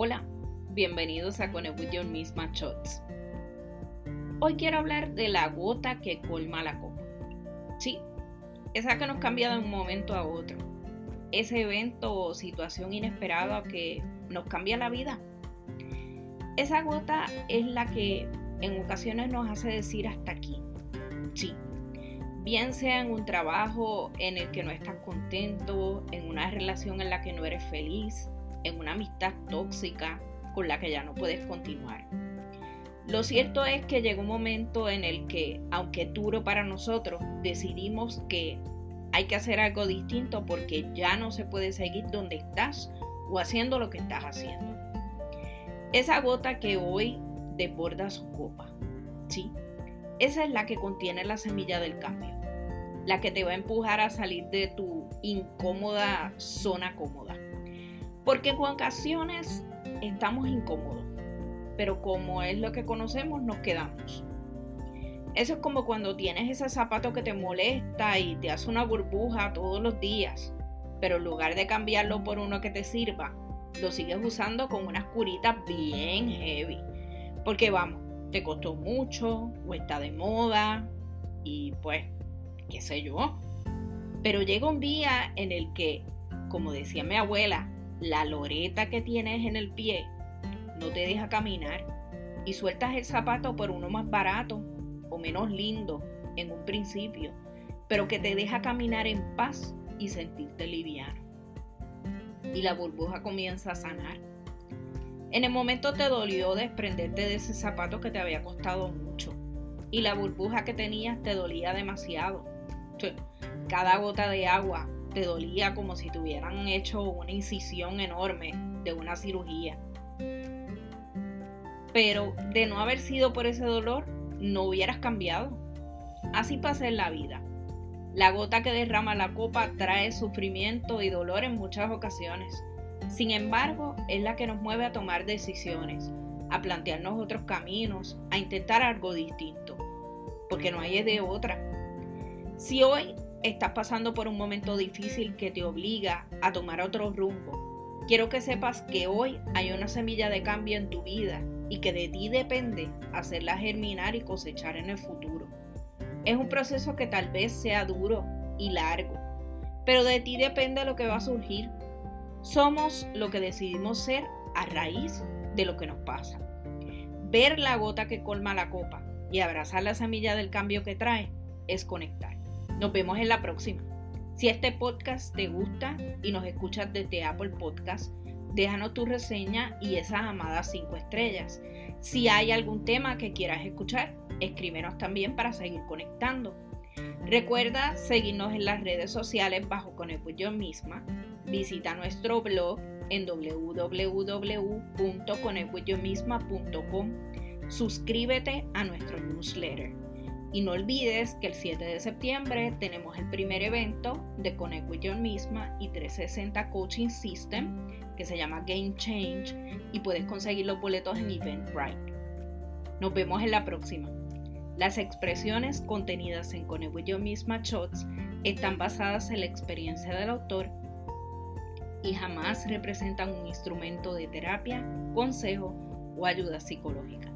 Hola, bienvenidos a Connect with Your Misma Shots. Hoy quiero hablar de la gota que colma la copa. Sí, esa que nos cambia de un momento a otro. Ese evento o situación inesperada que nos cambia la vida. Esa gota es la que en ocasiones nos hace decir hasta aquí. Sí, bien sea en un trabajo en el que no estás contento, en una relación en la que no eres feliz, en una amistad tóxica con la que ya no puedes continuar. Lo cierto es que llegó un momento en el que, aunque duro para nosotros, decidimos que hay que hacer algo distinto porque ya no se puede seguir donde estás o haciendo lo que estás haciendo. Esa gota que hoy desborda su copa, ¿sí? Esa es la que contiene la semilla del cambio, la que te va a empujar a salir de tu incómoda zona cómoda. Porque en ocasiones estamos incómodos, pero como es lo que conocemos, nos quedamos. Eso es como cuando tienes ese zapato que te molesta y te hace una burbuja todos los días, pero en lugar de cambiarlo por uno que te sirva, lo sigues usando con unas curitas bien heavy. Porque vamos, te costó mucho o está de moda y pues, qué sé yo. Pero llega un día en el que, como decía mi abuela, la loreta que tienes en el pie no te deja caminar y sueltas el zapato por uno más barato o menos lindo en un principio, pero que te deja caminar en paz y sentirte liviano. Y la burbuja comienza a sanar. En el momento te dolió desprenderte de ese zapato que te había costado mucho y la burbuja que tenías te dolía demasiado. Cada gota de agua te dolía como si te hubieran hecho una incisión enorme de una cirugía. Pero de no haber sido por ese dolor, no hubieras cambiado. Así pasa en la vida. La gota que derrama la copa trae sufrimiento y dolor en muchas ocasiones. Sin embargo, es la que nos mueve a tomar decisiones, a plantearnos otros caminos, a intentar algo distinto, porque no hay de otra. Si hoy estás pasando por un momento difícil que te obliga a tomar otro rumbo, quiero que sepas que hoy hay una semilla de cambio en tu vida y que de ti depende hacerla germinar y cosechar en el futuro. Es un proceso que tal vez sea duro y largo, pero de ti depende lo que va a surgir. Somos lo que decidimos ser a raíz de lo que nos pasa. Ver la gota que colma la copa y abrazar la semilla del cambio que trae es conectar. Nos vemos en la próxima. Si este podcast te gusta y nos escuchas desde Apple Podcast, déjanos tu reseña y esas amadas 5 estrellas. Si hay algún tema que quieras escuchar, escríbenos también para seguir conectando. Recuerda seguirnos en las redes sociales bajo Conecto Yo Misma. Visita nuestro blog en www.conectoyomisma.com. Suscríbete a nuestro newsletter. Y no olvides que el 7 de septiembre tenemos el primer evento de Connect with Your Misma y 360 Coaching System que se llama Game Change y puedes conseguir los boletos en Eventbrite. Nos vemos en la próxima. Las expresiones contenidas en Connect with Your Misma Shots están basadas en la experiencia del autor y jamás representan un instrumento de terapia, consejo o ayuda psicológica.